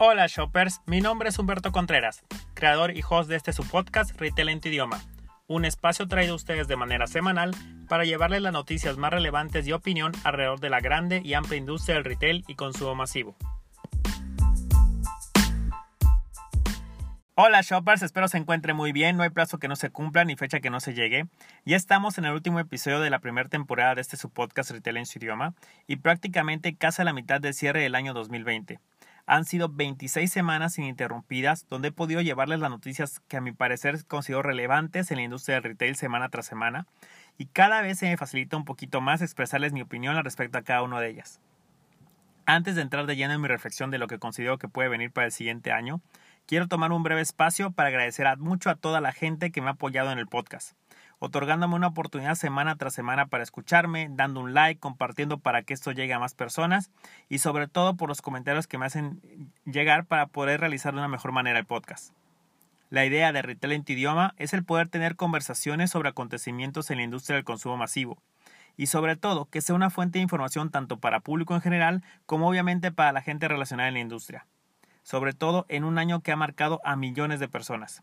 Hola shoppers, mi nombre es Humberto Contreras, creador y host de este su podcast Retail en tu idioma, un espacio traído a ustedes de manera semanal para llevarles las noticias más relevantes y opinión alrededor de la grande y amplia industria del retail y consumo masivo. Hola shoppers, espero se encuentren muy bien, no hay plazo que no se cumpla ni fecha que no se llegue. Ya estamos en el último episodio de la primera temporada de este su podcast Retail en su idioma y prácticamente casi a la mitad del cierre del año 2020. Han sido 26 semanas ininterrumpidas donde he podido llevarles las noticias que a mi parecer considero relevantes en la industria del retail semana tras semana y cada vez se me facilita un poquito más expresarles mi opinión al respecto a cada una de ellas. Antes de entrar de lleno en mi reflexión de lo que considero que puede venir para el siguiente año, Quiero tomar un breve espacio para agradecer mucho a toda la gente que me ha apoyado en el podcast, otorgándome una oportunidad semana tras semana para escucharme, dando un like, compartiendo para que esto llegue a más personas y sobre todo por los comentarios que me hacen llegar para poder realizar de una mejor manera el podcast. La idea de Retail en tu idioma es el poder tener conversaciones sobre acontecimientos en la industria del consumo masivo y sobre todo que sea una fuente de información tanto para público en general como obviamente para la gente relacionada en la industria sobre todo en un año que ha marcado a millones de personas.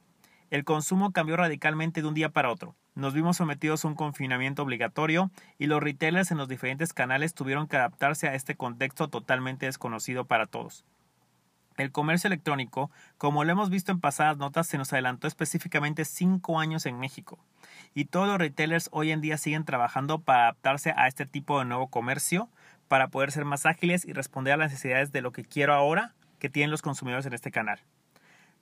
El consumo cambió radicalmente de un día para otro. Nos vimos sometidos a un confinamiento obligatorio y los retailers en los diferentes canales tuvieron que adaptarse a este contexto totalmente desconocido para todos. El comercio electrónico, como lo hemos visto en pasadas notas, se nos adelantó específicamente cinco años en México. Y todos los retailers hoy en día siguen trabajando para adaptarse a este tipo de nuevo comercio, para poder ser más ágiles y responder a las necesidades de lo que quiero ahora que tienen los consumidores en este canal,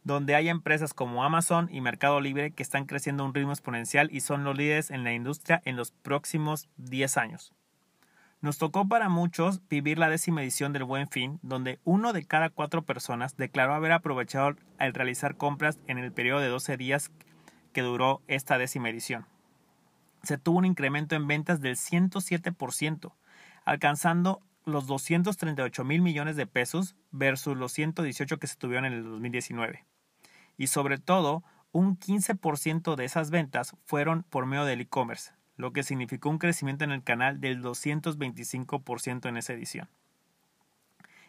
donde hay empresas como Amazon y Mercado Libre que están creciendo a un ritmo exponencial y son los líderes en la industria en los próximos 10 años. Nos tocó para muchos vivir la décima edición del Buen Fin, donde uno de cada cuatro personas declaró haber aprovechado al realizar compras en el periodo de 12 días que duró esta décima edición. Se tuvo un incremento en ventas del 107%, alcanzando los 238 mil millones de pesos versus los 118 que se tuvieron en el 2019. Y sobre todo, un 15% de esas ventas fueron por medio del e-commerce, lo que significó un crecimiento en el canal del 225% en esa edición.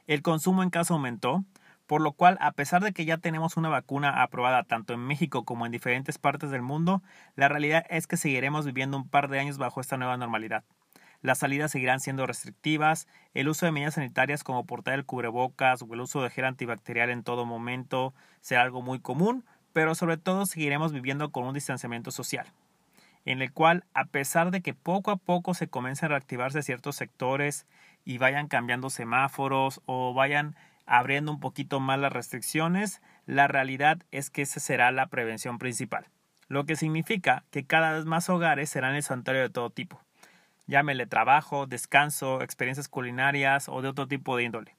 El consumo en casa aumentó, por lo cual, a pesar de que ya tenemos una vacuna aprobada tanto en México como en diferentes partes del mundo, la realidad es que seguiremos viviendo un par de años bajo esta nueva normalidad. Las salidas seguirán siendo restrictivas, el uso de medidas sanitarias como portar el cubrebocas o el uso de gel antibacterial en todo momento será algo muy común, pero sobre todo seguiremos viviendo con un distanciamiento social, en el cual, a pesar de que poco a poco se comiencen a reactivarse ciertos sectores y vayan cambiando semáforos o vayan abriendo un poquito más las restricciones, la realidad es que esa será la prevención principal, lo que significa que cada vez más hogares serán el santuario de todo tipo llámele trabajo, descanso, experiencias culinarias o de otro tipo de índole.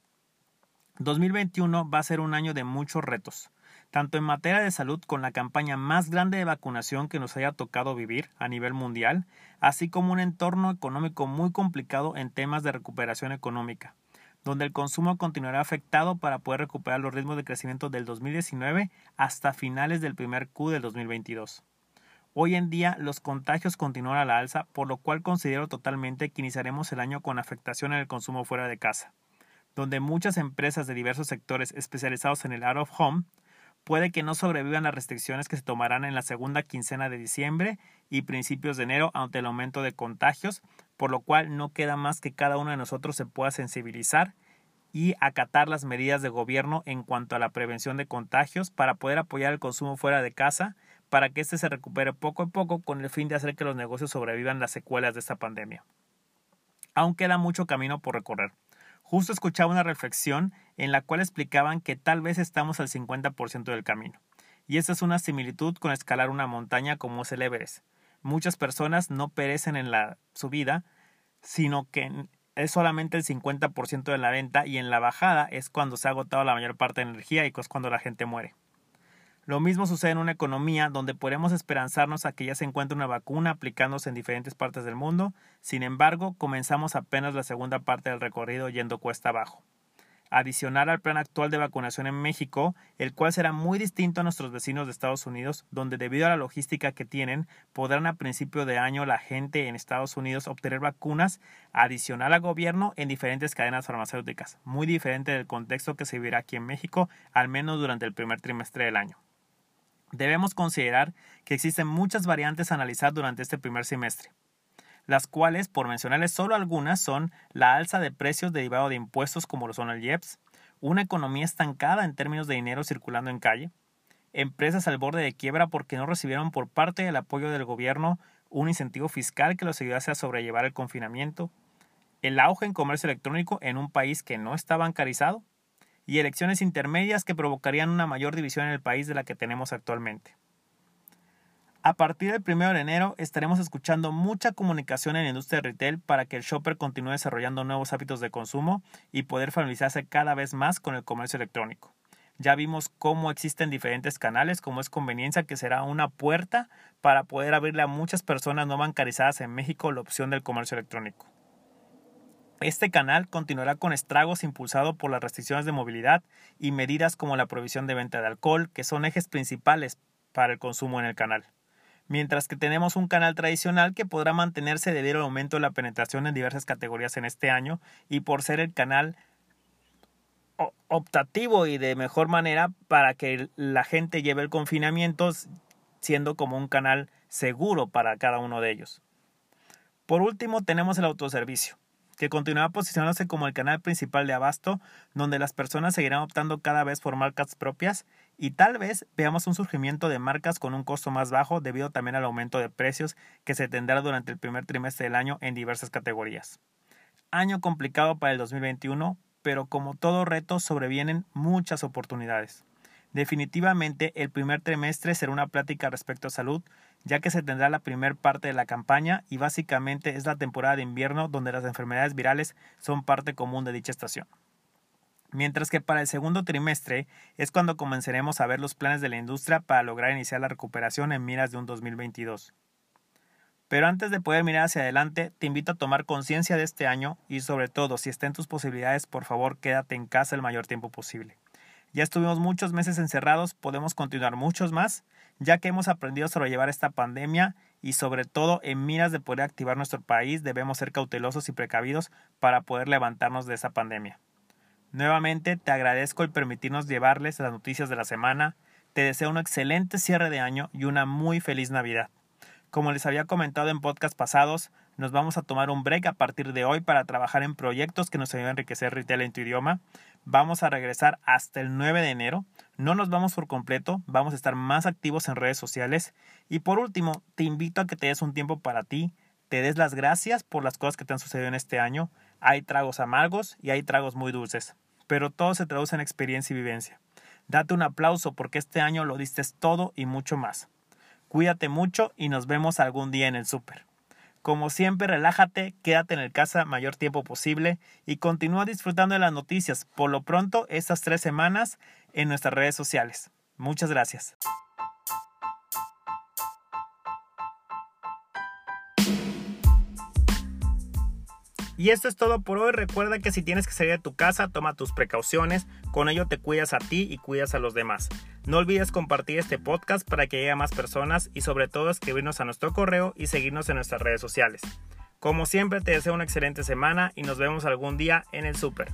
2021 va a ser un año de muchos retos, tanto en materia de salud con la campaña más grande de vacunación que nos haya tocado vivir a nivel mundial, así como un entorno económico muy complicado en temas de recuperación económica, donde el consumo continuará afectado para poder recuperar los ritmos de crecimiento del 2019 hasta finales del primer Q del 2022. Hoy en día los contagios continúan a la alza, por lo cual considero totalmente que iniciaremos el año con afectación en el consumo fuera de casa, donde muchas empresas de diversos sectores especializados en el out of home puede que no sobrevivan las restricciones que se tomarán en la segunda quincena de diciembre y principios de enero ante el aumento de contagios, por lo cual no queda más que cada uno de nosotros se pueda sensibilizar y acatar las medidas de gobierno en cuanto a la prevención de contagios para poder apoyar el consumo fuera de casa para que éste se recupere poco a poco con el fin de hacer que los negocios sobrevivan las secuelas de esta pandemia. Aún queda mucho camino por recorrer. Justo escuchaba una reflexión en la cual explicaban que tal vez estamos al 50% del camino. Y esta es una similitud con escalar una montaña como es el Everest. Muchas personas no perecen en la subida, sino que es solamente el 50% de la venta y en la bajada es cuando se ha agotado la mayor parte de energía y es cuando la gente muere. Lo mismo sucede en una economía donde podemos esperanzarnos a que ya se encuentre una vacuna aplicándose en diferentes partes del mundo, sin embargo, comenzamos apenas la segunda parte del recorrido yendo cuesta abajo. adicional al plan actual de vacunación en México, el cual será muy distinto a nuestros vecinos de Estados Unidos, donde debido a la logística que tienen, podrán a principio de año la gente en Estados Unidos obtener vacunas adicional al gobierno en diferentes cadenas farmacéuticas, muy diferente del contexto que se vivirá aquí en México, al menos durante el primer trimestre del año. Debemos considerar que existen muchas variantes a analizar durante este primer semestre las cuales, por mencionarles solo algunas, son la alza de precios derivado de impuestos como lo son el IEPS, una economía estancada en términos de dinero circulando en calle, empresas al borde de quiebra porque no recibieron por parte del apoyo del gobierno un incentivo fiscal que los ayudase a sobrellevar el confinamiento, el auge en comercio electrónico en un país que no está bancarizado, y elecciones intermedias que provocarían una mayor división en el país de la que tenemos actualmente. A partir del 1 de enero estaremos escuchando mucha comunicación en la industria de retail para que el shopper continúe desarrollando nuevos hábitos de consumo y poder familiarizarse cada vez más con el comercio electrónico. Ya vimos cómo existen diferentes canales, como es conveniencia que será una puerta para poder abrirle a muchas personas no bancarizadas en México la opción del comercio electrónico. Este canal continuará con estragos impulsado por las restricciones de movilidad y medidas como la provisión de venta de alcohol, que son ejes principales para el consumo en el canal mientras que tenemos un canal tradicional que podrá mantenerse debido al aumento de la penetración en diversas categorías en este año y por ser el canal optativo y de mejor manera para que la gente lleve el confinamiento siendo como un canal seguro para cada uno de ellos. Por último tenemos el autoservicio que continuará posicionándose como el canal principal de abasto, donde las personas seguirán optando cada vez por marcas propias y tal vez veamos un surgimiento de marcas con un costo más bajo debido también al aumento de precios que se tendrá durante el primer trimestre del año en diversas categorías. Año complicado para el 2021, pero como todo reto sobrevienen muchas oportunidades. Definitivamente el primer trimestre será una plática respecto a salud, ya que se tendrá la primer parte de la campaña y básicamente es la temporada de invierno donde las enfermedades virales son parte común de dicha estación. Mientras que para el segundo trimestre es cuando comenzaremos a ver los planes de la industria para lograr iniciar la recuperación en miras de un 2022. Pero antes de poder mirar hacia adelante, te invito a tomar conciencia de este año y sobre todo, si está en tus posibilidades, por favor quédate en casa el mayor tiempo posible. Ya estuvimos muchos meses encerrados, podemos continuar muchos más, ya que hemos aprendido a sobrellevar esta pandemia y sobre todo en miras de poder activar nuestro país debemos ser cautelosos y precavidos para poder levantarnos de esa pandemia. Nuevamente te agradezco el permitirnos llevarles las noticias de la semana, te deseo un excelente cierre de año y una muy feliz Navidad. Como les había comentado en podcast pasados, nos vamos a tomar un break a partir de hoy para trabajar en proyectos que nos ayuden a enriquecer retail en tu idioma. Vamos a regresar hasta el 9 de enero. No nos vamos por completo, vamos a estar más activos en redes sociales. Y por último, te invito a que te des un tiempo para ti, te des las gracias por las cosas que te han sucedido en este año. Hay tragos amargos y hay tragos muy dulces, pero todo se traduce en experiencia y vivencia. Date un aplauso porque este año lo diste todo y mucho más. Cuídate mucho y nos vemos algún día en el súper. Como siempre, relájate, quédate en el casa mayor tiempo posible y continúa disfrutando de las noticias. Por lo pronto, estas tres semanas en nuestras redes sociales. Muchas gracias. Y esto es todo por hoy. Recuerda que si tienes que salir de tu casa, toma tus precauciones. Con ello te cuidas a ti y cuidas a los demás. No olvides compartir este podcast para que llegue a más personas y sobre todo escribirnos a nuestro correo y seguirnos en nuestras redes sociales. Como siempre te deseo una excelente semana y nos vemos algún día en el súper.